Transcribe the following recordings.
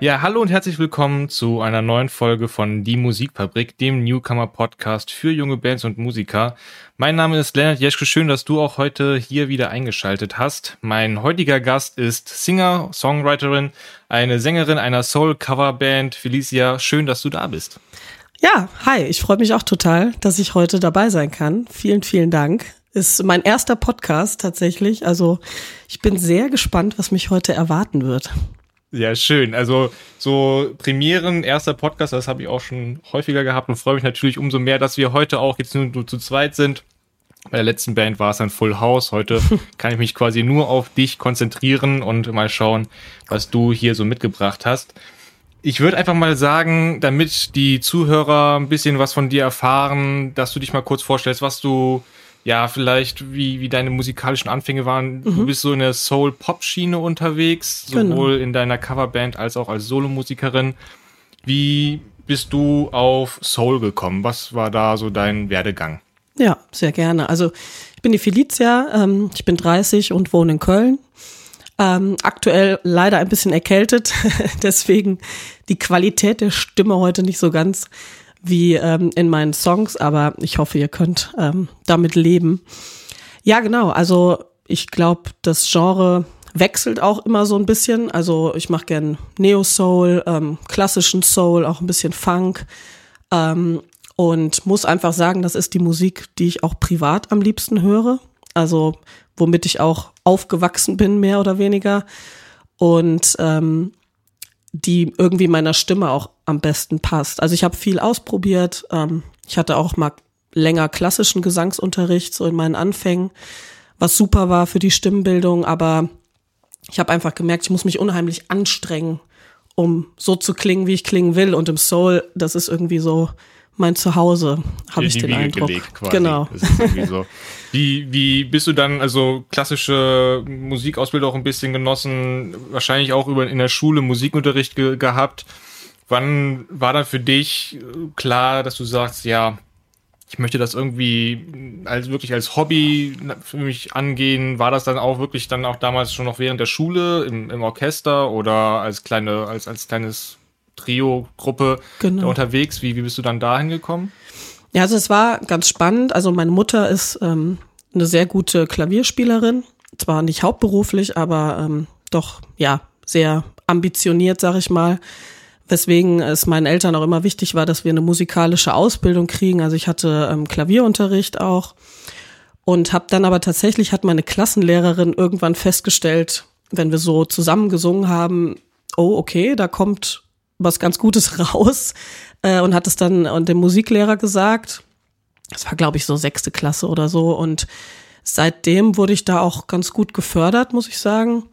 Ja, hallo und herzlich willkommen zu einer neuen Folge von Die Musikfabrik, dem Newcomer Podcast für junge Bands und Musiker. Mein Name ist Lennart Jeschke, schön, dass du auch heute hier wieder eingeschaltet hast. Mein heutiger Gast ist Singer, Songwriterin, eine Sängerin einer Soul-Coverband. Felicia, schön, dass du da bist. Ja, hi, ich freue mich auch total, dass ich heute dabei sein kann. Vielen, vielen Dank. Ist mein erster Podcast tatsächlich. Also ich bin sehr gespannt, was mich heute erwarten wird. Ja, schön. Also so Premieren, erster Podcast, das habe ich auch schon häufiger gehabt und freue mich natürlich umso mehr, dass wir heute auch jetzt nur, nur zu zweit sind. Bei der letzten Band war es ein Full House. Heute kann ich mich quasi nur auf dich konzentrieren und mal schauen, was du hier so mitgebracht hast. Ich würde einfach mal sagen, damit die Zuhörer ein bisschen was von dir erfahren, dass du dich mal kurz vorstellst, was du ja, vielleicht wie, wie deine musikalischen Anfänge waren. Mhm. Du bist so in der Soul-Pop-Schiene unterwegs, genau. sowohl genau. in deiner Coverband als auch als Solomusikerin. Wie bist du auf Soul gekommen? Was war da so dein Werdegang? Ja, sehr gerne. Also ich bin die Felicia, ähm, ich bin 30 und wohne in Köln. Ähm, aktuell leider ein bisschen erkältet, deswegen die Qualität der Stimme heute nicht so ganz wie ähm, in meinen Songs, aber ich hoffe, ihr könnt ähm, damit leben. Ja, genau. Also ich glaube, das Genre wechselt auch immer so ein bisschen. Also ich mache gern Neo Soul, ähm, klassischen Soul, auch ein bisschen Funk. Ähm, und muss einfach sagen, das ist die Musik, die ich auch privat am liebsten höre. Also womit ich auch aufgewachsen bin, mehr oder weniger. Und ähm, die irgendwie meiner Stimme auch am besten passt. Also ich habe viel ausprobiert. Ähm, ich hatte auch mal länger klassischen Gesangsunterricht so in meinen Anfängen, was super war für die Stimmbildung, aber ich habe einfach gemerkt, ich muss mich unheimlich anstrengen, um so zu klingen, wie ich klingen will. Und im Soul, das ist irgendwie so mein Zuhause, habe ich den Wiege Eindruck. Gelegt, quasi. Genau. So. Wie, wie bist du dann, also klassische Musikausbildung auch ein bisschen genossen, wahrscheinlich auch über in der Schule Musikunterricht ge gehabt. Wann war dann für dich klar, dass du sagst, ja, ich möchte das irgendwie als wirklich als Hobby für mich angehen. War das dann auch wirklich dann auch damals schon noch während der Schule im, im Orchester oder als kleine, als, als kleines Trio-Gruppe genau. unterwegs. Wie, wie bist du dann dahin gekommen? Ja, also es war ganz spannend. Also meine Mutter ist ähm, eine sehr gute Klavierspielerin. Zwar nicht hauptberuflich, aber ähm, doch, ja, sehr ambitioniert, sag ich mal. Weswegen es meinen Eltern auch immer wichtig war, dass wir eine musikalische Ausbildung kriegen. Also ich hatte ähm, Klavierunterricht auch und habe dann aber tatsächlich hat meine Klassenlehrerin irgendwann festgestellt, wenn wir so zusammen gesungen haben, oh okay, da kommt was ganz Gutes raus äh, und hat es dann und dem Musiklehrer gesagt. Das war, glaube ich, so sechste Klasse oder so. Und seitdem wurde ich da auch ganz gut gefördert, muss ich sagen.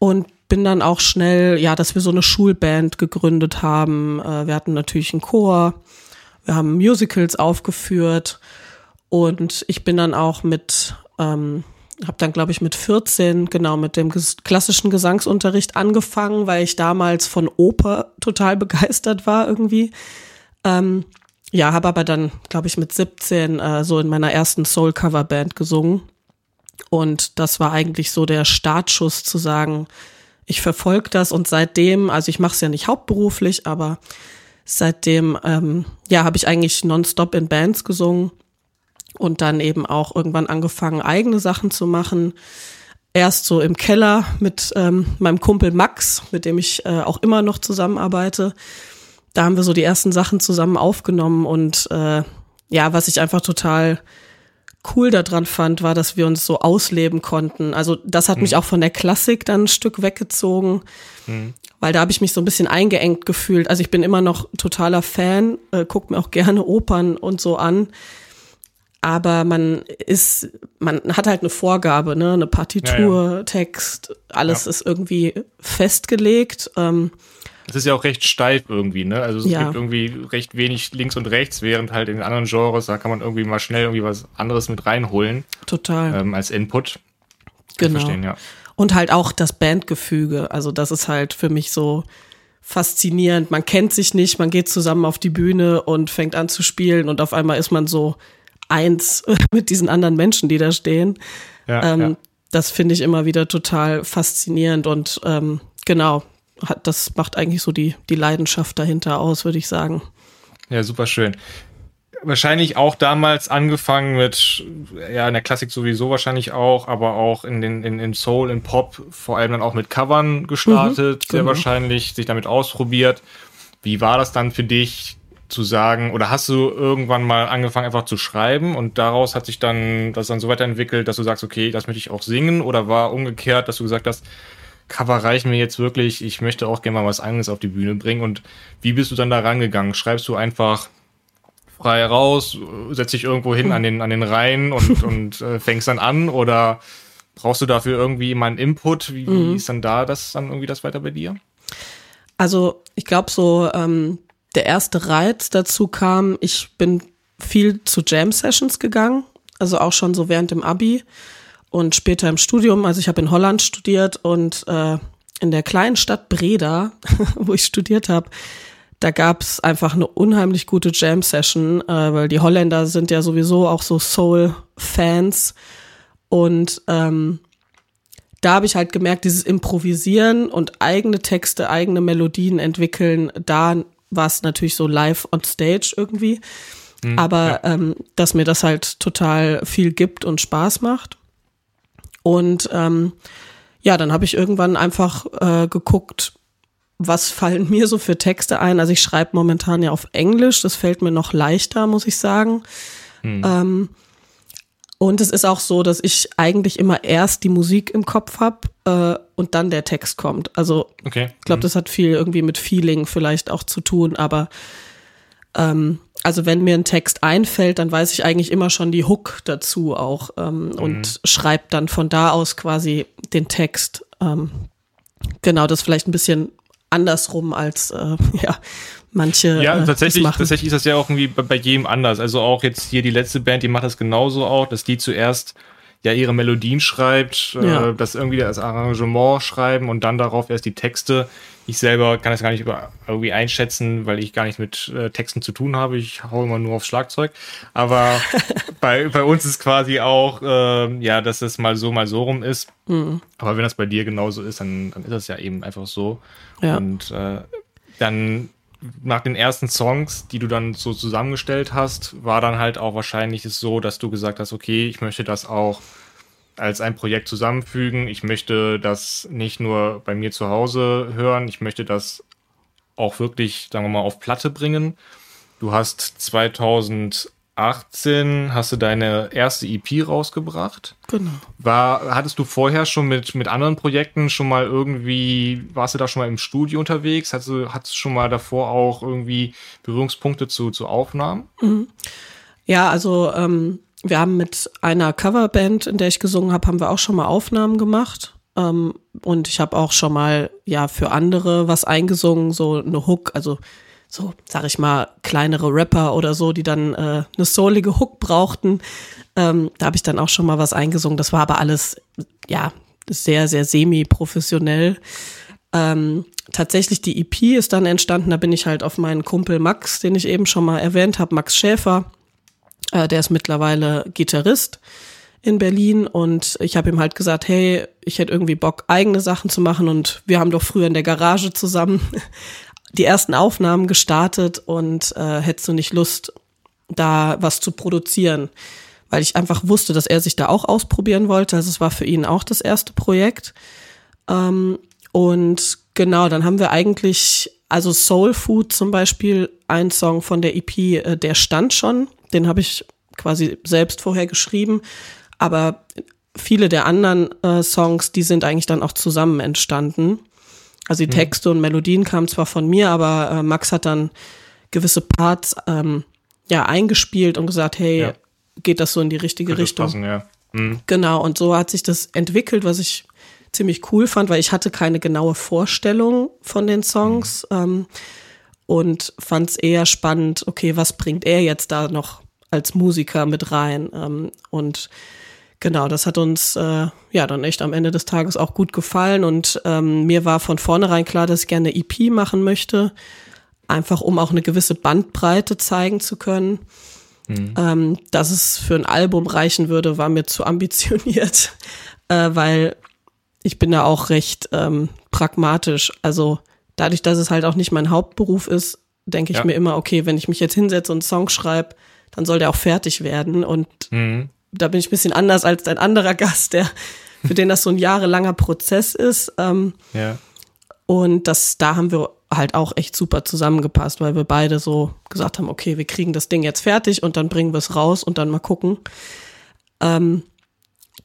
Und bin dann auch schnell, ja, dass wir so eine Schulband gegründet haben. Äh, wir hatten natürlich einen Chor, wir haben Musicals aufgeführt und ich bin dann auch mit ähm, habe dann, glaube ich, mit 14 genau mit dem ges klassischen Gesangsunterricht angefangen, weil ich damals von Oper total begeistert war irgendwie. Ähm, ja, habe aber dann, glaube ich, mit 17 äh, so in meiner ersten Soul-Cover-Band gesungen. Und das war eigentlich so der Startschuss zu sagen, ich verfolge das und seitdem, also ich mache es ja nicht hauptberuflich, aber seitdem, ähm, ja, habe ich eigentlich nonstop in Bands gesungen und dann eben auch irgendwann angefangen, eigene Sachen zu machen. Erst so im Keller mit ähm, meinem Kumpel Max, mit dem ich äh, auch immer noch zusammenarbeite. Da haben wir so die ersten Sachen zusammen aufgenommen und äh, ja, was ich einfach total cool daran fand, war, dass wir uns so ausleben konnten. Also das hat mhm. mich auch von der Klassik dann ein Stück weggezogen, mhm. weil da habe ich mich so ein bisschen eingeengt gefühlt. Also ich bin immer noch totaler Fan, äh, gucke mir auch gerne Opern und so an aber man ist, man hat halt eine Vorgabe, ne, eine Partitur, ja, ja. Text, alles ja. ist irgendwie festgelegt. Ähm, es ist ja auch recht steif irgendwie, ne? Also es gibt irgendwie recht wenig links und rechts, während halt in anderen Genres, da kann man irgendwie mal schnell irgendwie was anderes mit reinholen. Total. Ähm, als Input. Kann genau. Verstehen, ja. Und halt auch das Bandgefüge. Also das ist halt für mich so faszinierend. Man kennt sich nicht, man geht zusammen auf die Bühne und fängt an zu spielen und auf einmal ist man so eins mit diesen anderen Menschen, die da stehen. Ja, ähm, ja. Das finde ich immer wieder total faszinierend und ähm, genau. hat, das macht eigentlich so die, die Leidenschaft dahinter aus, würde ich sagen. Ja, super schön. Wahrscheinlich auch damals angefangen mit, ja, in der Klassik sowieso wahrscheinlich auch, aber auch in den, in, in Soul, in Pop, vor allem dann auch mit Covern gestartet, mhm, sehr genau. wahrscheinlich, sich damit ausprobiert. Wie war das dann für dich, zu sagen, oder hast du irgendwann mal angefangen einfach zu schreiben und daraus hat sich dann das dann so weiterentwickelt, dass du sagst, okay, das möchte ich auch singen oder war umgekehrt, dass du gesagt hast, Cover reichen mir jetzt wirklich, ich möchte auch gerne mal was anderes auf die Bühne bringen. Und wie bist du dann da rangegangen? Schreibst du einfach frei raus, setzt dich irgendwo hin an den, an den Reihen und, und äh, fängst dann an oder brauchst du dafür irgendwie mal einen Input? Wie, mhm. wie ist dann da das dann irgendwie das weiter bei dir? Also ich glaube so, ähm, der erste Reiz dazu kam, ich bin viel zu Jam Sessions gegangen, also auch schon so während dem Abi und später im Studium, also ich habe in Holland studiert und äh, in der kleinen Stadt Breda, wo ich studiert habe, da gab's einfach eine unheimlich gute Jam-Session, äh, weil die Holländer sind ja sowieso auch so Soul-Fans. Und ähm, da habe ich halt gemerkt, dieses Improvisieren und eigene Texte, eigene Melodien entwickeln, da war es natürlich so live on stage irgendwie. Mhm, Aber ja. ähm, dass mir das halt total viel gibt und Spaß macht. Und ähm, ja, dann habe ich irgendwann einfach äh, geguckt, was fallen mir so für Texte ein. Also ich schreibe momentan ja auf Englisch, das fällt mir noch leichter, muss ich sagen. Hm. Ähm, und es ist auch so, dass ich eigentlich immer erst die Musik im Kopf habe äh, und dann der Text kommt. Also okay. ich glaube, hm. das hat viel irgendwie mit Feeling vielleicht auch zu tun, aber ähm, also wenn mir ein Text einfällt, dann weiß ich eigentlich immer schon die Hook dazu auch ähm, mhm. und schreibe dann von da aus quasi den Text. Ähm, genau, das vielleicht ein bisschen andersrum als äh, ja manche. Ja, äh, tatsächlich, tatsächlich ist das ja auch irgendwie bei, bei jedem anders. Also auch jetzt hier die letzte Band, die macht das genauso auch, dass die zuerst ja ihre Melodien schreibt, äh, ja. äh, das irgendwie das Arrangement schreiben und dann darauf erst die Texte. Ich selber kann das gar nicht über, irgendwie einschätzen, weil ich gar nicht mit äh, Texten zu tun habe. Ich hau immer nur aufs Schlagzeug. Aber bei, bei uns ist quasi auch, äh, ja, dass es mal so, mal so rum ist. Mhm. Aber wenn das bei dir genauso ist, dann, dann ist das ja eben einfach so. Ja. Und äh, dann nach den ersten Songs, die du dann so zusammengestellt hast, war dann halt auch wahrscheinlich es so, dass du gesagt hast, okay, ich möchte das auch als ein Projekt zusammenfügen. Ich möchte das nicht nur bei mir zu Hause hören, ich möchte das auch wirklich, sagen wir mal, auf Platte bringen. Du hast 2000 2018 hast du deine erste EP rausgebracht. Genau. War, hattest du vorher schon mit, mit anderen Projekten schon mal irgendwie, warst du da schon mal im Studio unterwegs? Hattest du, hattest du schon mal davor auch irgendwie Berührungspunkte zu, zu Aufnahmen? Mhm. Ja, also ähm, wir haben mit einer Coverband, in der ich gesungen habe, haben wir auch schon mal Aufnahmen gemacht. Ähm, und ich habe auch schon mal ja für andere was eingesungen, so eine Hook, also so, sag ich mal, kleinere Rapper oder so, die dann äh, eine soulige Hook brauchten. Ähm, da habe ich dann auch schon mal was eingesungen. Das war aber alles, ja, sehr, sehr semi-professionell. Ähm, tatsächlich die EP ist dann entstanden, da bin ich halt auf meinen Kumpel Max, den ich eben schon mal erwähnt habe, Max Schäfer. Äh, der ist mittlerweile Gitarrist in Berlin und ich habe ihm halt gesagt, hey, ich hätte irgendwie Bock, eigene Sachen zu machen und wir haben doch früher in der Garage zusammen die ersten Aufnahmen gestartet und äh, hättest du nicht Lust, da was zu produzieren? Weil ich einfach wusste, dass er sich da auch ausprobieren wollte. Also es war für ihn auch das erste Projekt. Ähm, und genau, dann haben wir eigentlich, also Soul Food zum Beispiel, ein Song von der EP, äh, der stand schon. Den habe ich quasi selbst vorher geschrieben. Aber viele der anderen äh, Songs, die sind eigentlich dann auch zusammen entstanden. Also die mhm. Texte und Melodien kamen zwar von mir, aber äh, Max hat dann gewisse Parts ähm, ja eingespielt und gesagt, hey, ja. geht das so in die richtige Könnte Richtung? Passen, ja. Mhm. Genau, und so hat sich das entwickelt, was ich ziemlich cool fand, weil ich hatte keine genaue Vorstellung von den Songs mhm. ähm, und fand es eher spannend, okay, was bringt er jetzt da noch als Musiker mit rein? Ähm, und Genau, das hat uns äh, ja dann echt am Ende des Tages auch gut gefallen und ähm, mir war von vornherein klar, dass ich gerne EP machen möchte, einfach um auch eine gewisse Bandbreite zeigen zu können. Mhm. Ähm, dass es für ein Album reichen würde, war mir zu ambitioniert, äh, weil ich bin da auch recht ähm, pragmatisch. Also dadurch, dass es halt auch nicht mein Hauptberuf ist, denke ich Ja. mir immer, okay, wenn ich mich jetzt hinsetze und einen Song schreibe, dann soll der auch fertig werden. Und Mhm. Da bin ich ein bisschen anders als ein anderer Gast, der, für den das so ein jahrelanger Prozess ist. Ähm, Ja. und das, da haben wir halt auch echt super zusammengepasst, weil wir beide so gesagt haben, okay, wir kriegen das Ding jetzt fertig und dann bringen wir es raus und dann mal gucken. Ähm,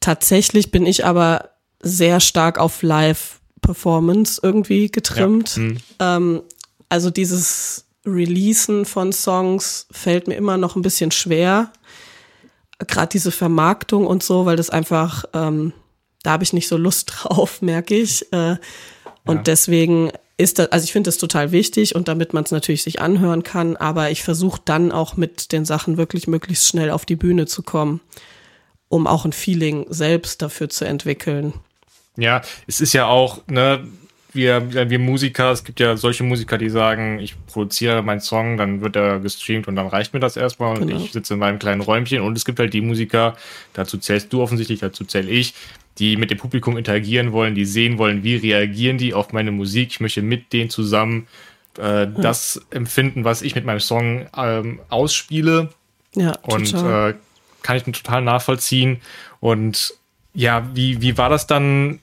tatsächlich bin ich aber sehr stark auf Live-Performance irgendwie getrimmt. Mhm. Ähm, also dieses Releasen von Songs fällt mir immer noch ein bisschen schwer. Gerade diese Vermarktung und so, weil das einfach, ähm, da habe ich nicht so Lust drauf, merke ich. Äh, und Ja. deswegen ist das, also ich finde das total wichtig und damit man es natürlich sich anhören kann, aber ich versuche dann auch mit den Sachen wirklich möglichst schnell auf die Bühne zu kommen, um auch ein Feeling selbst dafür zu entwickeln. Ja, es ist ja auch, ne, wir, wir Musiker, es gibt ja solche Musiker, die sagen, ich produziere meinen Song, dann wird er gestreamt und dann reicht mir das erstmal und Genau. ich sitze in meinem kleinen Räumchen und es gibt halt die Musiker, dazu zählst du offensichtlich, dazu zähle ich, die mit dem Publikum interagieren wollen, die sehen wollen, wie reagieren die auf meine Musik. Ich möchte mit denen zusammen äh, das empfinden, was ich mit meinem Song ähm, ausspiele. Ja, Und total. äh, kann ich total nachvollziehen. Und ja, wie, wie war das dann,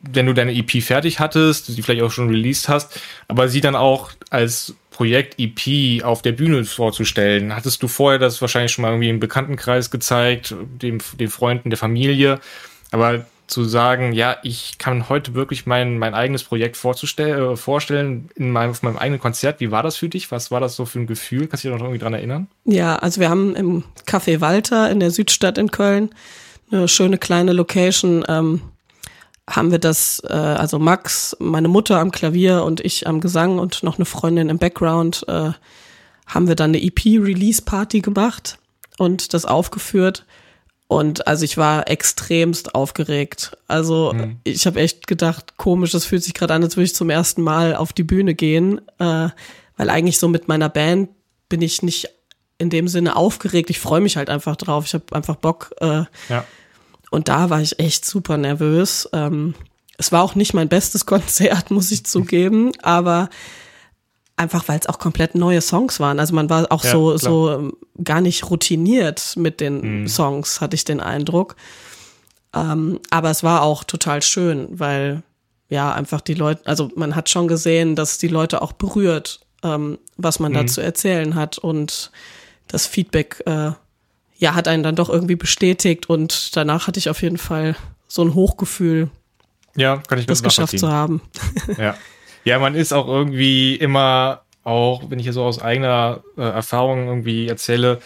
wenn du deine EP fertig hattest, die vielleicht auch schon released hast, aber sie dann auch als Projekt EP auf der Bühne vorzustellen? Hattest du vorher das wahrscheinlich schon mal irgendwie im Bekanntenkreis gezeigt, dem, den Freunden, der Familie? Aber zu sagen, ja, ich kann heute wirklich mein, mein eigenes Projekt vorzustell, äh, vorstellen in meinem, auf meinem eigenen Konzert. Wie war das für dich? Was war das so für ein Gefühl? Kannst du dich noch irgendwie dran erinnern? Ja, also wir haben im Café Walter in der Südstadt in Köln eine schöne kleine Location. Ähm, haben wir das, äh, also Max, meine Mutter am Klavier und ich am Gesang und noch eine Freundin im Background, äh, haben wir dann eine EP-Release-Party gemacht und das aufgeführt. Und also ich war extremst aufgeregt. Also ich habe echt gedacht, komisch, das fühlt sich gerade an, als würde ich zum ersten Mal auf die Bühne gehen. Äh, weil eigentlich so mit meiner Band bin ich nicht in dem Sinne aufgeregt. Ich freue mich halt einfach drauf. Ich habe einfach Bock. Äh, Ja. Und da war ich echt super nervös. Ähm, es war auch nicht mein bestes Konzert, muss ich zugeben, aber einfach weil es auch komplett neue Songs waren. Also man war auch Ja, so klar. so ähm, gar nicht routiniert mit den Songs, hatte ich den Eindruck. Ähm, aber es war auch total schön, weil ja einfach die Leute, also man hat schon gesehen, dass die Leute auch berührt, ähm, was man da zu erzählen hat und das Feedback äh, ja, hat einen dann doch irgendwie bestätigt und danach hatte ich auf jeden Fall so ein Hochgefühl, Ja, kann ich das geschafft zu haben. Ja. ja, man ist auch irgendwie immer, auch wenn ich hier so aus eigener äh, Erfahrung irgendwie erzähle,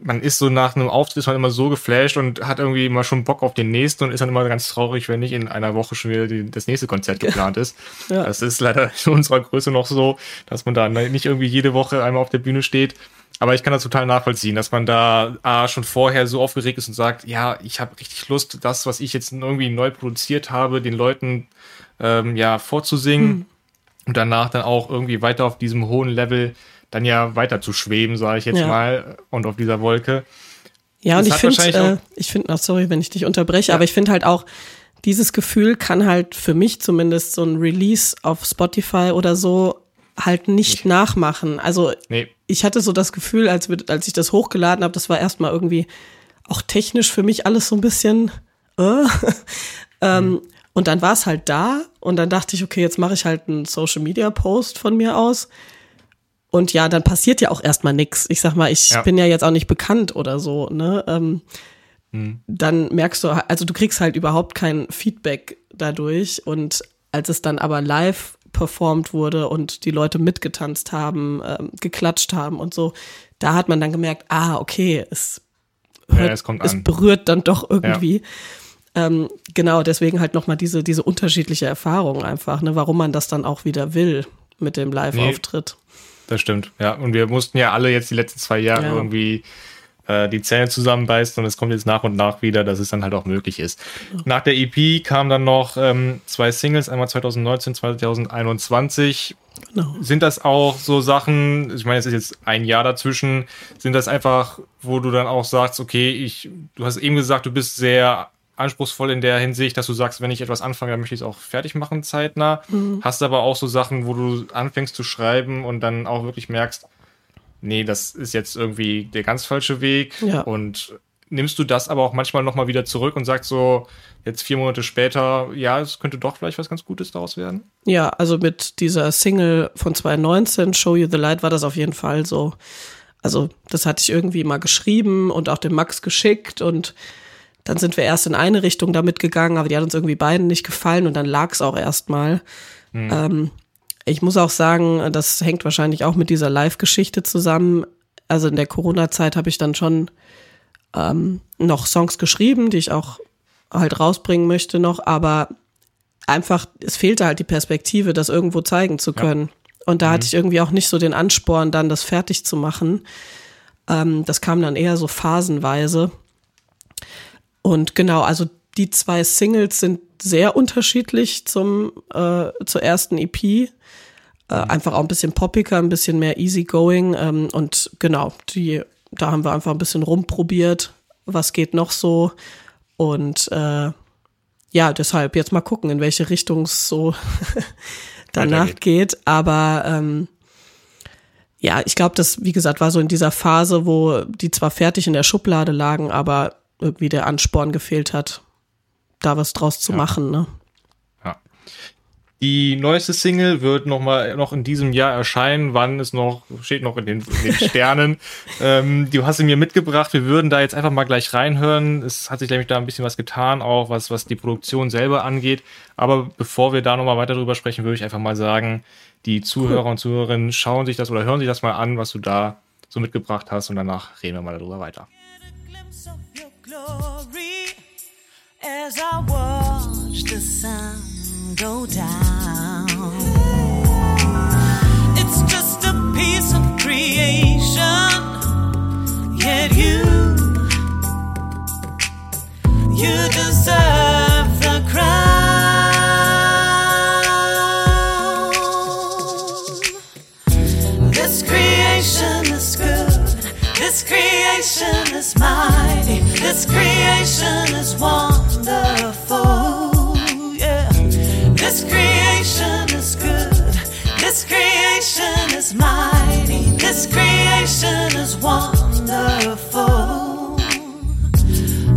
man ist so nach einem Auftritt ist man immer so geflasht und hat irgendwie immer schon Bock auf den nächsten und ist dann immer ganz traurig, wenn nicht in einer Woche schon wieder die, das nächste Konzert geplant ist. Ja. Das ist leider in unserer Größe noch so, dass man da nicht irgendwie jede Woche einmal auf der Bühne steht. Aber ich kann das total nachvollziehen, dass man da ah, schon vorher so aufgeregt ist und sagt, ja, ich habe richtig Lust, das, was ich jetzt irgendwie neu produziert habe, den Leuten ähm, ja vorzusingen und danach dann auch irgendwie weiter auf diesem hohen Level dann ja weiter zu schweben, sage ich jetzt Ja. mal, und auf dieser Wolke. Ja, und Das ich hat finde, äh, ich finde, sorry, wenn ich dich unterbreche, aber ich finde halt auch, dieses Gefühl kann halt für mich zumindest so ein Release auf Spotify oder so halt nicht nachmachen. Also Nee, ich hatte so das Gefühl, als, als ich das hochgeladen habe, das war erstmal irgendwie auch technisch für mich alles so ein bisschen. Äh. ähm, Und dann war es halt da und dann dachte ich, okay, jetzt mache ich halt einen Social Media Post von mir aus. Und ja, dann passiert ja auch erstmal nichts. Ich sag mal, ich Ja. bin ja jetzt auch nicht bekannt oder so, ne? Ähm, Hm. Dann merkst du, also du kriegst halt überhaupt kein Feedback dadurch. Und als es dann aber live performt wurde und die Leute mitgetanzt haben, ähm, geklatscht haben und so, da hat man dann gemerkt, ah, okay, es, Ja, hört, es kommt es an. berührt dann doch irgendwie. Ähm, genau, deswegen halt nochmal diese, diese unterschiedliche Erfahrung einfach, ne, warum man das dann auch wieder will mit dem Live-Auftritt. Das stimmt, ja. Und wir mussten ja alle jetzt die letzten zwei Jahre Ja. irgendwie äh, die Zähne zusammenbeißen und es kommt jetzt nach und nach wieder, dass es dann halt auch möglich ist. Nach der EP kamen dann noch ähm, zwei Singles, einmal 2019, 2021. Genau. Sind das auch so Sachen, ich meine, es ist jetzt ein Jahr dazwischen, sind das einfach, wo du dann auch sagst, okay, ich, du hast eben gesagt, du bist sehr anspruchsvoll in der Hinsicht, dass du sagst, wenn ich etwas anfange, dann möchte ich es auch fertig machen, zeitnah. Mhm. Hast aber auch so Sachen, wo du anfängst zu schreiben und dann auch wirklich merkst, nee, das ist jetzt irgendwie der ganz falsche Weg. Ja. Und nimmst du das aber auch manchmal nochmal wieder zurück und sagst so, jetzt vier Monate später, ja, es könnte doch vielleicht was ganz Gutes daraus werden? Ja, also mit dieser Single von 2019, Show You the Light, war das auf jeden Fall so. Also, das hatte ich irgendwie mal geschrieben und auch dem Max geschickt und dann sind wir erst in eine Richtung damit gegangen, aber die hat uns irgendwie beiden nicht gefallen und dann lag es auch erstmal. Mhm. Ähm, ich muss auch sagen, das hängt wahrscheinlich auch mit dieser Live-Geschichte zusammen. Also in der Corona-Zeit habe ich dann schon ähm, noch Songs geschrieben, die ich auch halt rausbringen möchte noch, aber einfach, es fehlte halt die Perspektive, das irgendwo zeigen zu können. Ja. Und da mhm. hatte ich irgendwie auch nicht so den Ansporn, dann das fertig zu machen. Ähm, das kam dann eher so phasenweise. Und genau, also die zwei Singles sind sehr unterschiedlich zum äh, zur ersten EP. Äh, einfach auch ein bisschen poppiger, ein bisschen mehr easygoing. Ähm, und genau, die, da haben wir einfach ein bisschen rumprobiert, was geht noch so. Und äh, ja, deshalb jetzt mal gucken, in welche Richtung es so danach geht. Aber ähm, ja, ich glaube, das, wie gesagt, war so in dieser Phase, wo die zwar fertig in der Schublade lagen, aber irgendwie der Ansporn gefehlt hat, da was draus zu ja. machen. Ne? Die neueste Single wird noch mal noch in diesem Jahr erscheinen. Wann ist noch steht noch in den, in den Sternen. ähm, du hast sie mir mitgebracht. Wir würden da jetzt einfach mal gleich reinhören. Es hat sich nämlich da ein bisschen was getan, auch was was die Produktion selber angeht. Aber bevor wir da noch mal weiter drüber sprechen, würde ich einfach mal sagen, die Zuhörer und Zuhörerinnen schauen sich das oder hören sich das mal an, was du da so mitgebracht hast, und danach reden wir mal darüber weiter. As I watch the sun go down. It's just a piece of creation, yet you, you deserve the crown. This creation is good, this creation is mighty, this creation is wonderful. Yeah. This creation is good. This creation is mighty. This creation is wonderful.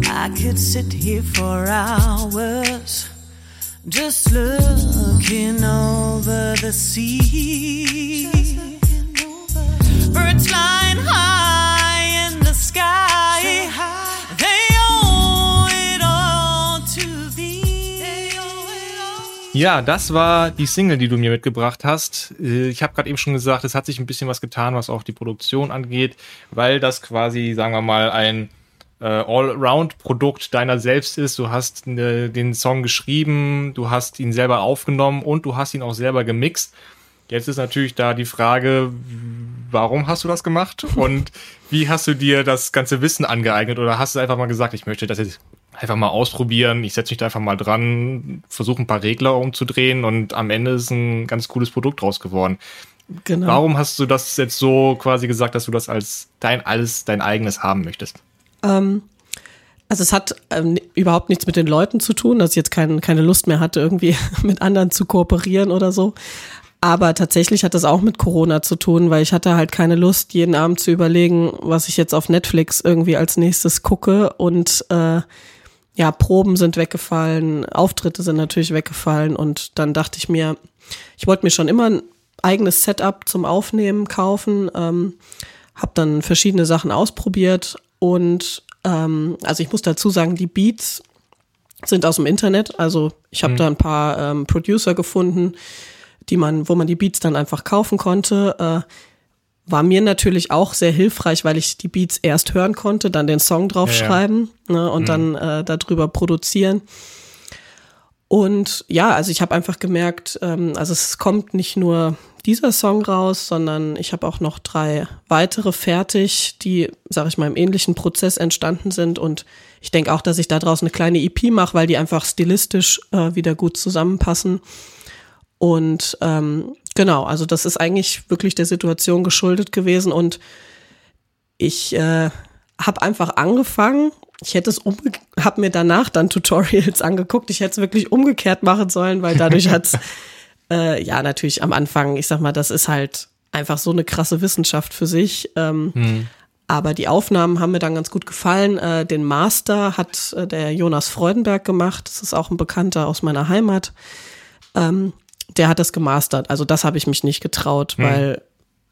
I could sit here for hours just looking over the sea. Birds flying high Ja, das war die Single, die du mir mitgebracht hast. Äh, ich habe gerade eben schon gesagt, es hat sich ein bisschen was getan, was auch die Produktion angeht, weil das quasi, sagen wir mal, ein äh, Allround-Produkt deiner selbst ist. Du hast äh, den Song geschrieben, du hast ihn selber aufgenommen und du hast ihn auch selber gemixt. Jetzt ist natürlich da die Frage, warum hast du das gemacht und wie hast du dir das ganze Wissen angeeignet oder hast du einfach mal gesagt, ich möchte das jetzt einfach mal ausprobieren. Ich setze mich da einfach mal dran, versuche ein paar Regler umzudrehen und am Ende ist ein ganz cooles Produkt draus geworden. Genau. Warum hast du das jetzt so quasi gesagt, dass du das als dein alles, dein eigenes haben möchtest? Ähm, also es hat ähm, überhaupt nichts mit den Leuten zu tun, dass ich jetzt kein, keine Lust mehr hatte, irgendwie mit anderen zu kooperieren oder so. Aber tatsächlich hat das auch mit Corona zu tun, weil ich hatte halt keine Lust, jeden Abend zu überlegen, was ich jetzt auf Netflix irgendwie als nächstes gucke und äh, ja, Proben sind weggefallen, Auftritte sind natürlich weggefallen und dann dachte ich mir, ich wollte mir schon immer ein eigenes Setup zum Aufnehmen kaufen, ähm, habe dann verschiedene Sachen ausprobiert und ähm, also ich muss dazu sagen, die Beats sind aus dem Internet, also ich habe mhm. da ein paar ähm, Producer gefunden, die man, wo man die Beats dann einfach kaufen konnte. Äh, war mir natürlich auch sehr hilfreich, weil ich die Beats erst hören konnte, dann den Song draufschreiben ja, ja. Ne, und mhm. dann äh, darüber produzieren. Und ja, also ich habe einfach gemerkt, ähm, also es kommt nicht nur dieser Song raus, sondern ich habe auch noch drei weitere fertig, die, sage ich mal, im ähnlichen Prozess entstanden sind. Und ich denke auch, dass ich da draußen eine kleine EP mache, weil die einfach stilistisch äh, wieder gut zusammenpassen. Und ähm, genau, also das ist eigentlich wirklich der Situation geschuldet gewesen und ich äh, habe einfach angefangen ich hätte es habe mir danach dann Tutorials angeguckt. Ich hätte es wirklich umgekehrt machen sollen, weil dadurch hat's äh, ja natürlich am Anfang, ich sag mal, das ist halt einfach so eine krasse Wissenschaft für sich. Ähm, hm. Aber die Aufnahmen haben mir dann ganz gut gefallen. Äh, den Master hat äh, der Jonas Freudenberg gemacht. Das ist auch ein Bekannter aus meiner Heimat. Ähm, der hat das gemastert. Also das habe ich mich nicht getraut, hm. weil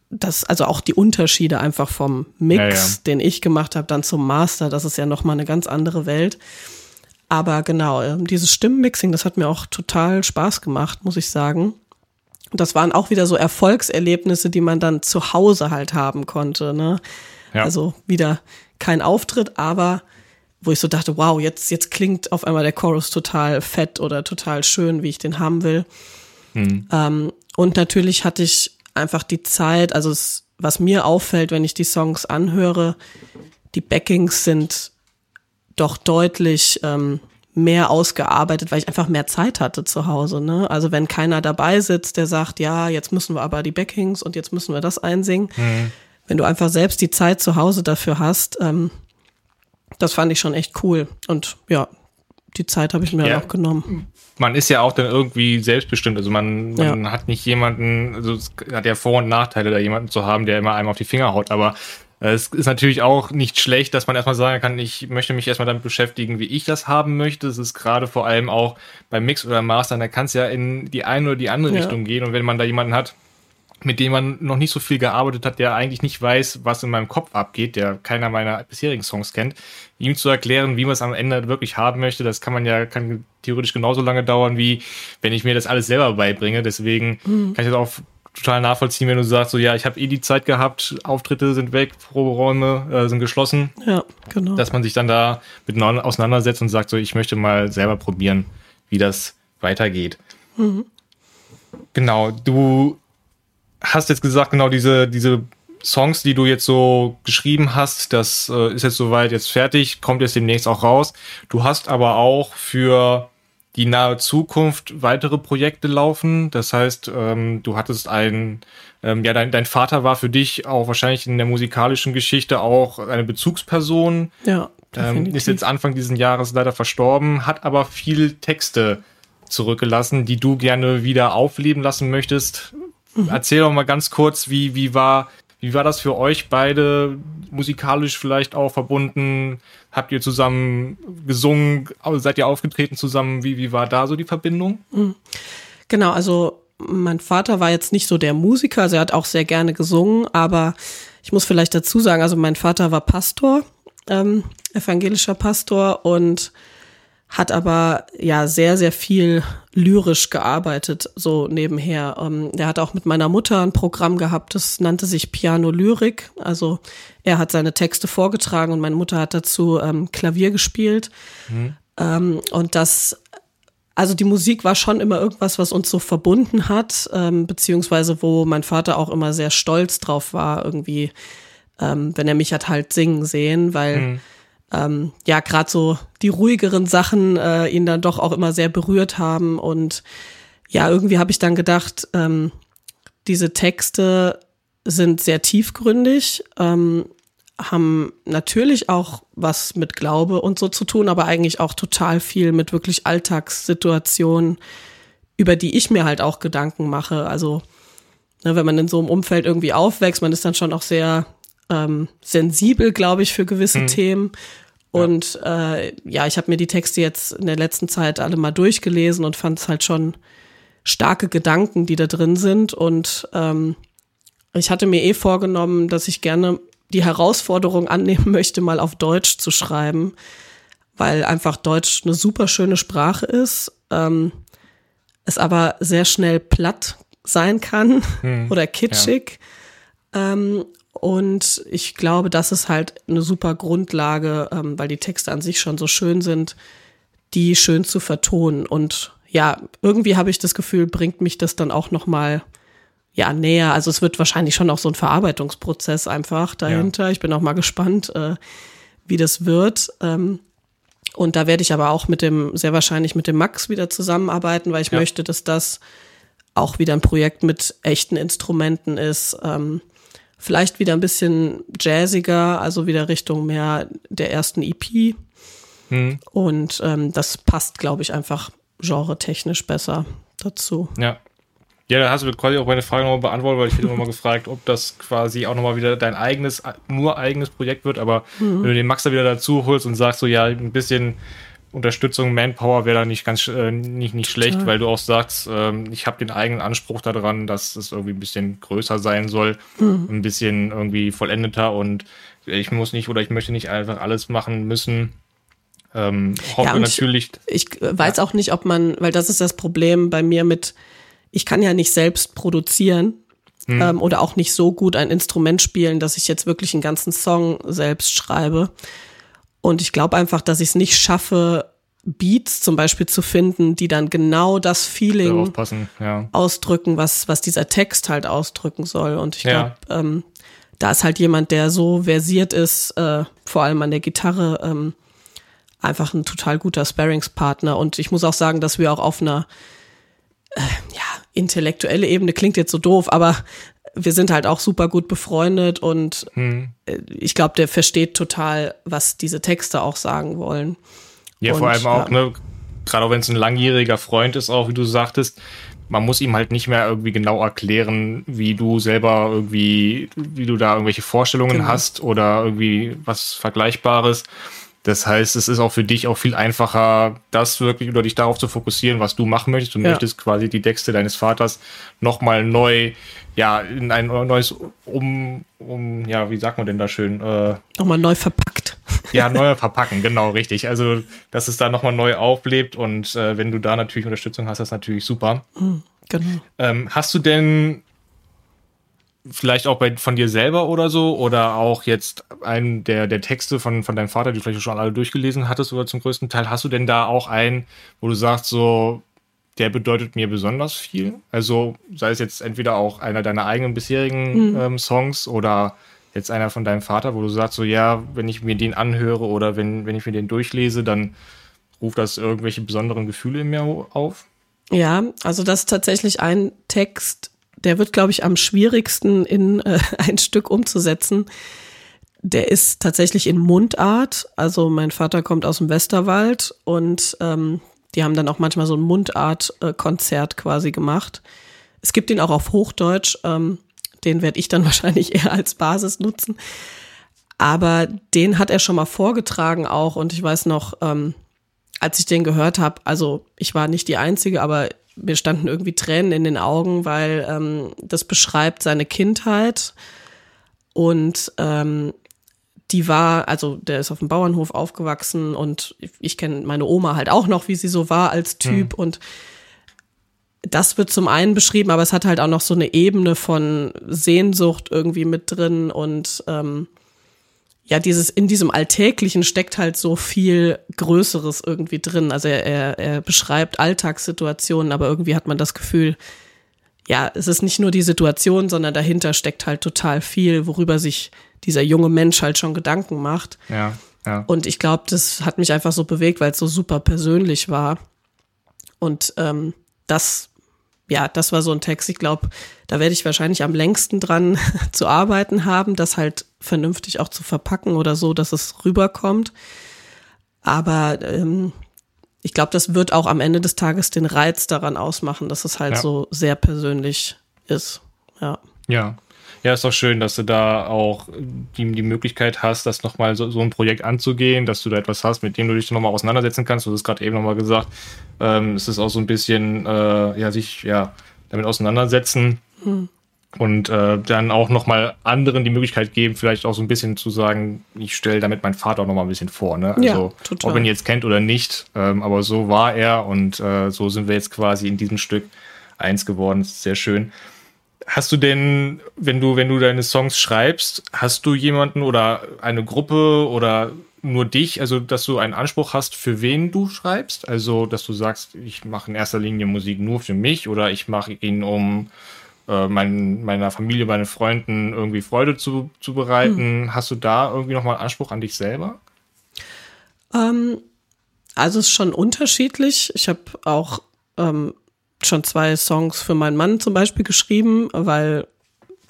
das, also auch die Unterschiede einfach vom Mix, ja, ja. den ich gemacht habe, dann zum Master, das ist ja nochmal eine ganz andere Welt. Aber genau, ähm, dieses Stimmenmixing, das hat mir auch total Spaß gemacht, muss ich sagen. Das waren auch wieder so Erfolgserlebnisse, die man dann zu Hause halt haben konnte. Ne? Ja. Also wieder kein Auftritt, aber wo ich so dachte, wow, jetzt, jetzt klingt auf einmal der Chorus total fett oder total schön, wie ich den haben will. Mhm. Ähm, und natürlich hatte ich einfach die Zeit, also es, was mir auffällt, wenn ich die Songs anhöre, die Backings sind doch deutlich ähm, mehr ausgearbeitet, weil ich einfach mehr Zeit hatte zu Hause. Ne? Also wenn keiner dabei sitzt, der sagt, ja, jetzt müssen wir aber die Backings und jetzt müssen wir das einsingen, mhm wenn du einfach selbst die Zeit zu Hause dafür hast, ähm, das fand ich schon echt cool. Und ja, die Zeit habe ich mir ja. auch genommen. Man ist ja auch dann irgendwie selbstbestimmt. Also man, man ja. hat nicht jemanden, also es hat ja Vor- und Nachteile, da jemanden zu haben, der immer einem auf die Finger haut. Aber äh, es ist natürlich auch nicht schlecht, dass man erstmal sagen kann, ich möchte mich erstmal damit beschäftigen, wie ich das haben möchte. Es ist gerade vor allem auch beim Mix oder Master, da kann es ja in die eine oder die andere ja. Richtung gehen. Und wenn man da jemanden hat, mit dem man noch nicht so viel gearbeitet hat, der eigentlich nicht weiß, was in meinem Kopf abgeht, der keiner meiner bisherigen Songs kennt, ihm zu erklären, wie man es am Ende wirklich haben möchte, das kann man ja, kann theoretisch genauso lange dauern, wie wenn ich mir das alles selber beibringe. Deswegen mhm. kann ich das auch total nachvollziehen, wenn du sagst, so ja, ich habe eh die Zeit gehabt, Auftritte sind weg, Proberäume äh, sind geschlossen. Ja, genau. Dass man sich dann da miteinander auseinandersetzt und sagt, so ich möchte mal selber probieren, wie das weitergeht. Mhm. Genau, du hast jetzt gesagt, genau diese, diese Songs, die du jetzt so geschrieben hast, das äh, ist jetzt soweit jetzt fertig, kommt jetzt demnächst auch raus. Du hast aber auch für die nahe Zukunft weitere Projekte laufen. Das heißt, ähm, du hattest ein, ähm, ja, dein, dein Vater war für dich auch wahrscheinlich in der musikalischen Geschichte auch eine Bezugsperson. Ja. Ähm, ist jetzt Anfang dieses Jahres leider verstorben, hat aber viel Texte zurückgelassen, die du gerne wieder aufleben lassen möchtest. Mhm. Erzähl doch mal ganz kurz, wie, wie war, wie war das für euch beide musikalisch vielleicht auch verbunden? Habt ihr zusammen gesungen? Seid ihr aufgetreten zusammen? Wie, wie war da so die Verbindung? Mhm. Genau, also mein Vater war jetzt nicht so der Musiker, also er hat auch sehr gerne gesungen, aber ich muss vielleicht dazu sagen, also mein Vater war Pastor, ähm, evangelischer Pastor und hat aber ja sehr, sehr viel lyrisch gearbeitet, so nebenher. Ähm, er hat auch mit meiner Mutter ein Programm gehabt, das nannte sich Piano Lyrik. Also er hat seine Texte vorgetragen und meine Mutter hat dazu ähm, Klavier gespielt. Mhm. Ähm, und das, also die Musik war schon immer irgendwas, was uns so verbunden hat, ähm, beziehungsweise wo mein Vater auch immer sehr stolz drauf war, irgendwie, ähm, wenn er mich hat halt singen sehen, weil mhm ähm, ja gerade so die ruhigeren Sachen äh, ihn dann doch auch immer sehr berührt haben. Und ja, irgendwie habe ich dann gedacht, ähm, diese Texte sind sehr tiefgründig, ähm, haben natürlich auch was mit Glaube und so zu tun, aber eigentlich auch total viel mit wirklich Alltagssituationen, über die ich mir halt auch Gedanken mache. Also, ne, wenn man in so einem Umfeld irgendwie aufwächst, man ist dann schon auch sehr ähm, sensibel, glaube ich, für gewisse mhm. Themen. Und ja, äh, ja ich habe mir die Texte jetzt in der letzten Zeit alle mal durchgelesen und fand es halt schon starke Gedanken, die da drin sind. Und ähm, ich hatte mir eh vorgenommen, dass ich gerne die Herausforderung annehmen möchte, mal auf Deutsch zu schreiben, weil einfach Deutsch eine super schöne Sprache ist, ähm, es aber sehr schnell platt sein kann hm, oder kitschig. Ja. Ähm, und ich glaube, das ist halt eine super Grundlage, ähm, weil die Texte an sich schon so schön sind, die schön zu vertonen. Und ja, irgendwie habe ich das Gefühl, bringt mich das dann auch noch mal ja näher. Also es wird wahrscheinlich schon auch so ein Verarbeitungsprozess einfach dahinter. Ja. Ich bin auch mal gespannt, äh, wie das wird. Ähm, und da werde ich aber auch mit dem, sehr wahrscheinlich mit dem Max wieder zusammenarbeiten, weil ich ja. möchte, dass das auch wieder ein Projekt mit echten Instrumenten ist. Ähm, vielleicht wieder ein bisschen jazziger, also wieder Richtung mehr der ersten EP. Mhm. Und ähm, das passt, glaube ich, einfach genre-technisch besser dazu. Ja. Ja, da hast du quasi auch meine Frage nochmal beantwortet, weil ich hätte nochmal gefragt, ob das quasi auch nochmal wieder dein eigenes, nur eigenes Projekt wird. Aber mhm. wenn du den Max da wieder dazu holst und sagst so, ja, ein bisschen Unterstützung, Manpower wäre da nicht ganz äh, nicht, nicht schlecht, weil du auch sagst, ähm, ich habe den eigenen Anspruch daran, dass es irgendwie ein bisschen größer sein soll, mhm. ein bisschen irgendwie vollendeter und ich muss nicht oder ich möchte nicht einfach alles machen müssen. Ähm, hoffe ja, natürlich. Ich, ich weiß ja. auch nicht, ob man, weil das ist das Problem bei mir mit, ich kann ja nicht selbst produzieren, hm. ähm, oder auch nicht so gut ein Instrument spielen, dass ich jetzt wirklich einen ganzen Song selbst schreibe. Und ich glaube einfach, dass ich es nicht schaffe, Beats zum Beispiel zu finden, die dann genau das Feeling ja. ausdrücken, was, was dieser Text halt ausdrücken soll. Und ich glaube, ja. ähm, da ist halt jemand, der so versiert ist, äh, vor allem an der Gitarre, ähm, einfach ein total guter Sparringspartner. Und ich muss auch sagen, dass wir auch auf einer äh, ja, intellektuelle Ebene klingt jetzt so doof, aber wir sind halt auch super gut befreundet und hm. ich glaube, der versteht total, was diese Texte auch sagen wollen. Ja, und, vor allem auch, ja. ne, gerade auch wenn es ein langjähriger Freund ist, auch wie du sagtest, man muss ihm halt nicht mehr irgendwie genau erklären, wie du selber irgendwie, wie du da irgendwelche Vorstellungen genau. hast oder irgendwie was Vergleichbares. Das heißt, es ist auch für dich auch viel einfacher, das wirklich oder dich darauf zu fokussieren, was du machen möchtest. Du ja. möchtest quasi die Texte deines Vaters nochmal neu, ja, in ein neues um, um, ja, wie sagt man denn da schön? Äh, nochmal neu verpackt. Ja, neu verpacken, genau, richtig. Also, dass es da nochmal neu auflebt und äh, wenn du da natürlich Unterstützung hast, das ist natürlich super. Mhm, genau. Ähm, hast du denn vielleicht auch bei, von dir selber oder so oder auch jetzt einen der, der Texte von, von deinem Vater, die du vielleicht schon alle durchgelesen hattest oder zum größten Teil, hast du denn da auch einen, wo du sagst, so, der bedeutet mir besonders viel? Also sei es jetzt entweder auch einer deiner eigenen bisherigen mhm. ähm, Songs oder jetzt einer von deinem Vater, wo du sagst, so ja, wenn ich mir den anhöre oder wenn, wenn ich mir den durchlese, dann ruft das irgendwelche besonderen Gefühle in mir auf? Ja, also das ist tatsächlich ein Text, der wird, glaube ich, am schwierigsten in äh, ein Stück umzusetzen. Der ist tatsächlich in Mundart. Also mein Vater kommt aus dem Westerwald und ähm, die haben dann auch manchmal so ein Mundart-Konzert quasi gemacht. Es gibt ihn auch auf Hochdeutsch. Ähm, den werde ich dann wahrscheinlich eher als Basis nutzen. Aber den hat er schon mal vorgetragen auch. Und ich weiß noch, ähm, als ich den gehört habe, also ich war nicht die Einzige, aber mir standen irgendwie Tränen in den Augen, weil ähm, das beschreibt seine Kindheit und ähm, die war, also der ist auf dem Bauernhof aufgewachsen und ich, kenne meine Oma halt auch noch, wie sie so war als Typ mhm. und das wird zum einen beschrieben, aber es hat halt auch noch so eine Ebene von Sehnsucht irgendwie mit drin und ähm, ja, dieses, in diesem Alltäglichen steckt halt so viel Größeres irgendwie drin. Also er, er, er beschreibt Alltagssituationen, aber irgendwie hat man das Gefühl, ja, es ist nicht nur die Situation, sondern dahinter steckt halt total viel, worüber sich dieser junge Mensch halt schon Gedanken macht. Ja, ja. Und ich glaube, das hat mich einfach so bewegt, weil es so super persönlich war. Und ähm, das ja, das war so ein Text. Ich glaube, da werde ich wahrscheinlich am längsten dran zu arbeiten haben, das halt vernünftig auch zu verpacken oder so, dass es rüberkommt. Aber ähm, ich glaube, das wird auch am Ende des Tages den Reiz daran ausmachen, dass es halt ja. so sehr persönlich ist. Ja. Ja, ja, ist doch schön, dass du da auch die, die Möglichkeit hast, das nochmal so, so ein Projekt anzugehen, dass du da etwas hast, mit dem du dich nochmal auseinandersetzen kannst. Du hast es gerade eben nochmal gesagt. Ähm, es ist auch so ein bisschen, äh, ja, sich ja damit auseinandersetzen. Hm. Und äh, dann auch nochmal anderen die Möglichkeit geben, vielleicht auch so ein bisschen zu sagen, ich stelle damit meinen Vater auch nochmal ein bisschen vor. Ne? Also, ja, total. ob er ihn jetzt kennt oder nicht, ähm, aber so war er und äh, so sind wir jetzt quasi in diesem Stück eins geworden. Das ist sehr schön. Hast du denn, wenn du, wenn du deine Songs schreibst, hast du jemanden oder eine Gruppe oder nur dich, also dass du einen Anspruch hast, für wen du schreibst? Also, dass du sagst, ich mache in erster Linie Musik nur für mich oder ich mache ihn, um äh, mein, meiner Familie, meinen Freunden irgendwie Freude zu, zu bereiten. Hm. Hast du da irgendwie nochmal Anspruch an dich selber? Ähm, also es ist schon unterschiedlich. Ich habe auch ähm, schon zwei Songs für meinen Mann zum Beispiel geschrieben, weil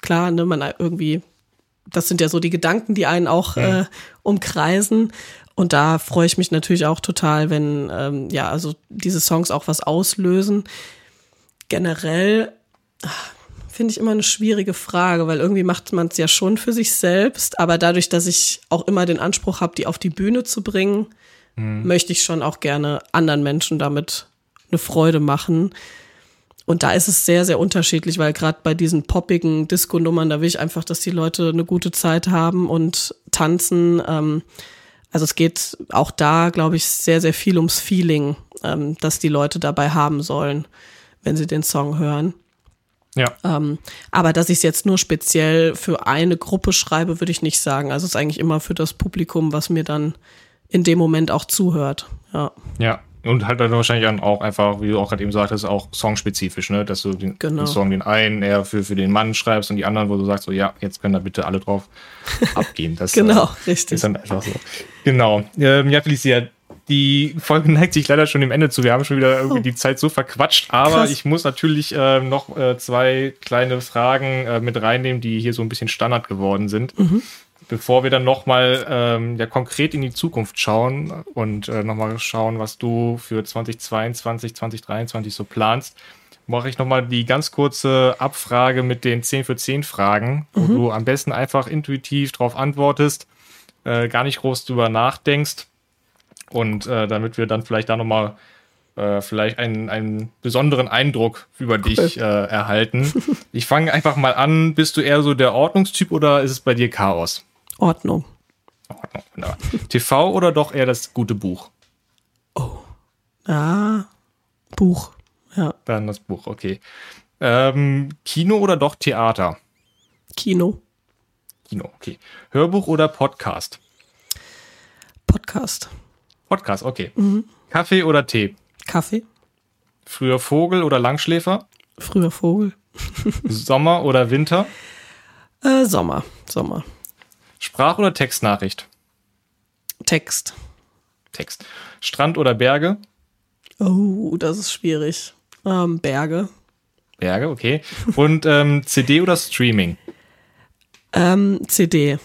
klar, ne, man irgendwie, das sind ja so die Gedanken, die einen auch ja. äh, umkreisen. Und da freue ich mich natürlich auch total, wenn ähm, ja, also diese Songs auch was auslösen. Generell ah, finde ich immer eine schwierige Frage, weil irgendwie macht man es ja schon für sich selbst, aber dadurch, dass ich auch immer den Anspruch habe, die auf die Bühne zu bringen, mhm. möchte ich schon auch gerne anderen Menschen damit eine Freude machen. Und da ist es sehr, sehr unterschiedlich, weil gerade bei diesen poppigen Disco-Nummern, da will ich einfach, dass die Leute eine gute Zeit haben und tanzen. Ähm, also es geht auch da, glaube ich, sehr, sehr viel ums Feeling, ähm, dass die Leute dabei haben sollen, wenn sie den Song hören. Ja. Ähm, aber dass ich es jetzt nur speziell für eine Gruppe schreibe, würde ich nicht sagen. Also es ist eigentlich immer für das Publikum, was mir dann in dem Moment auch zuhört. Ja. Ja, und halt dann wahrscheinlich dann auch einfach, wie du auch gerade eben sagtest, auch songspezifisch, ne? Dass du den, genau. den, Song den einen eher für, für den Mann schreibst und die anderen, wo du sagst, so ja, jetzt können da bitte alle drauf abgehen. Das, genau, äh, richtig. Ist dann einfach so. Genau. Ähm, ja, Felicia, die Folge neigt sich leider schon dem Ende zu. Wir haben schon wieder irgendwie oh. die Zeit so verquatscht, aber Krass. ich muss natürlich äh, noch äh, zwei kleine Fragen äh, mit reinnehmen, die hier so ein bisschen Standard geworden sind. Mhm bevor wir dann nochmal ähm, ja, konkret in die Zukunft schauen und äh, nochmal schauen, was du für 2022, 2023 so planst, mache ich nochmal die ganz kurze Abfrage mit den 10 für 10 Fragen, wo mhm. du am besten einfach intuitiv darauf antwortest, äh, gar nicht groß drüber nachdenkst und äh, damit wir dann vielleicht da nochmal äh, vielleicht einen, einen besonderen Eindruck über dich äh, erhalten. Ich fange einfach mal an. Bist du eher so der Ordnungstyp oder ist es bei dir Chaos? Ordnung. Ordnung, genau. TV oder doch eher das gute Buch? Oh. Ah, Buch, ja. Dann das Buch, okay. Ähm, Kino oder doch Theater? Kino. Kino, okay. Hörbuch oder Podcast? Podcast. Podcast, okay. Mhm. Kaffee oder Tee? Kaffee. Früher Vogel oder Langschläfer? Früher Vogel. Sommer oder Winter? Äh, Sommer, Sommer. Sprach- oder Textnachricht? Text. Text. Strand oder Berge? Oh, das ist schwierig. Ähm, Berge. Berge, okay. Und ähm, CD oder Streaming? Ähm, CD.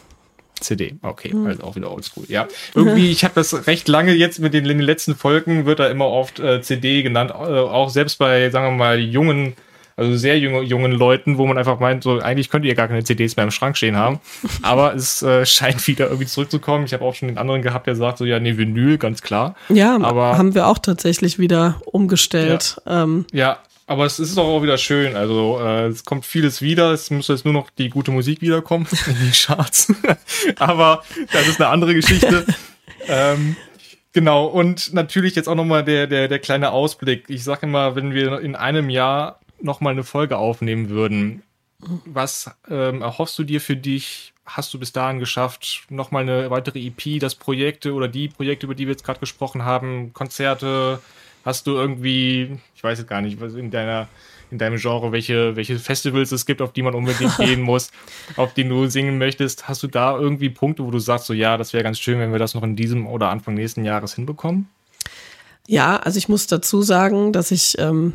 CD, okay, hm. also auch wieder oldschool. Ja, irgendwie, ich habe das recht lange jetzt mit den, den, letzten Folgen wird da immer oft äh, CD genannt, äh, auch selbst bei, sagen wir mal, jungen also sehr junge, jungen Leuten, wo man einfach meint, so eigentlich könnt ihr gar keine CDs mehr im Schrank stehen haben. Aber es äh, scheint wieder irgendwie zurückzukommen. Ich habe auch schon den anderen gehabt, der sagt so, ja, nee, Vinyl, ganz klar. Ja, aber haben wir auch tatsächlich wieder umgestellt. Ja, ähm. ja aber es ist auch wieder schön. Also äh, es kommt vieles wieder. Es muss jetzt nur noch die gute Musik wiederkommen in die Charts. aber das ist eine andere Geschichte. ähm, Genau, und natürlich jetzt auch nochmal der, der, der kleine Ausblick. Ich sage immer, wenn wir in einem Jahr nochmal eine Folge aufnehmen würden, was ähm, erhoffst du dir für dich? Hast du bis dahin geschafft, nochmal eine weitere EP, das Projekte oder die Projekte, über die wir jetzt gerade gesprochen haben, Konzerte? Hast du irgendwie, ich weiß jetzt gar nicht, was in deiner in deinem Genre, welche, welche Festivals es gibt, auf die man unbedingt gehen muss, auf die du singen möchtest. Hast du da irgendwie Punkte, wo du sagst, so ja, das wäre ganz schön, wenn wir das noch in diesem oder Anfang nächsten Jahres hinbekommen? Ja, also ich muss dazu sagen, dass ich ähm,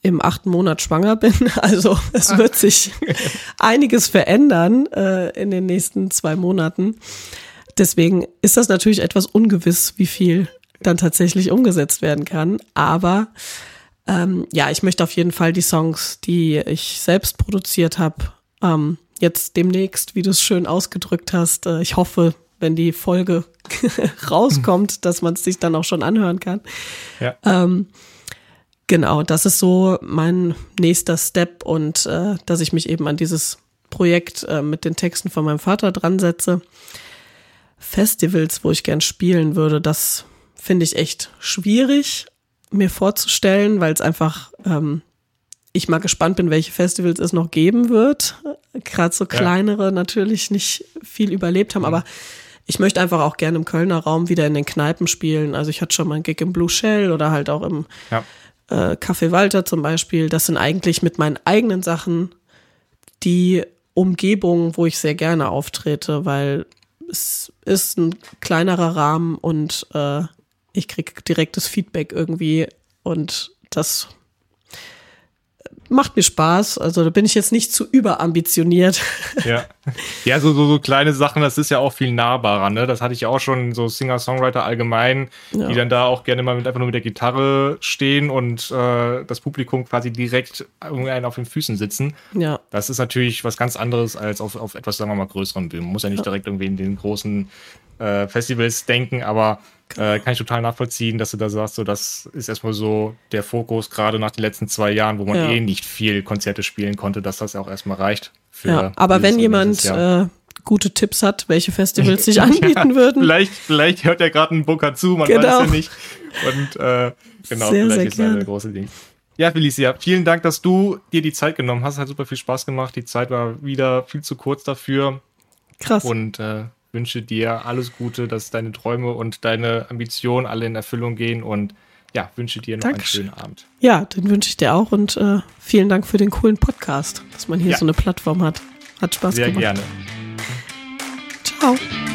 im achten Monat schwanger bin. Also es ah. wird sich einiges verändern äh, in den nächsten zwei Monaten. Deswegen ist das natürlich etwas ungewiss, wie viel dann tatsächlich umgesetzt werden kann. Aber ähm, ja, ich möchte auf jeden Fall die Songs, die ich selbst produziert habe, ähm, jetzt demnächst, wie du es schön ausgedrückt hast, äh, ich hoffe, wenn die Folge rauskommt, dass man es sich dann auch schon anhören kann. Ja. Ähm, Genau, das ist so mein nächster Step und äh, dass ich mich eben an dieses Projekt äh, mit den Texten von meinem Vater dran setze. Festivals, wo ich gern spielen würde, das finde ich echt schwierig mir vorzustellen, weil es einfach ähm, ich mal gespannt bin, welche Festivals es noch geben wird. Gerade so kleinere ja. natürlich nicht viel überlebt haben, mhm. aber ich möchte einfach auch gerne im Kölner Raum wieder in den Kneipen spielen. Also ich hatte schon mal einen Gig im Blue Shell oder halt auch im ja äh, Café Walter zum Beispiel, das sind eigentlich mit meinen eigenen Sachen die Umgebung, wo ich sehr gerne auftrete, weil es ist ein kleinerer Rahmen und äh, ich kriege direktes Feedback irgendwie und das macht mir Spaß. Also da bin ich jetzt nicht zu überambitioniert. Ja, ja so, so, so kleine Sachen, das ist ja auch viel nahbarer. Ne? Das hatte ich auch schon, so Singer-Songwriter allgemein, ja. die dann da auch gerne mal mit, einfach nur mit der Gitarre stehen und äh, das Publikum quasi direkt einen auf den Füßen sitzen. Ja. Das ist natürlich was ganz anderes als auf, auf etwas, sagen wir mal, größeren Bühnen. Man muss ja nicht direkt irgendwie in den großen äh, Festivals denken, aber äh, kann ich total nachvollziehen, dass du da sagst, so das ist erstmal so der Fokus, gerade nach den letzten zwei Jahren, wo man ja. eh nicht viel Konzerte spielen konnte, dass das auch erstmal reicht. ja, aber wenn jemand äh, gute Tipps hat, welche Festivals sich anbieten ja, würden. Vielleicht, vielleicht hört er gerade einen Booker zu, man genau. weiß ja nicht. Und äh, genau, sehr, vielleicht sehr ist das eine große Ding. Ja, Felicia, vielen Dank, dass du dir die Zeit genommen hast. Hat super viel Spaß gemacht. Die Zeit war wieder viel zu kurz dafür. Krass. Und äh, wünsche dir alles Gute, dass deine Träume und deine Ambitionen alle in Erfüllung gehen und ja, wünsche dir noch Dankeschön. einen schönen Abend. Ja, den wünsche ich dir auch und äh, vielen Dank für den coolen Podcast, dass man hier ja. so eine Plattform hat. Hat Spaß Sehr gemacht. Sehr gerne. Ciao.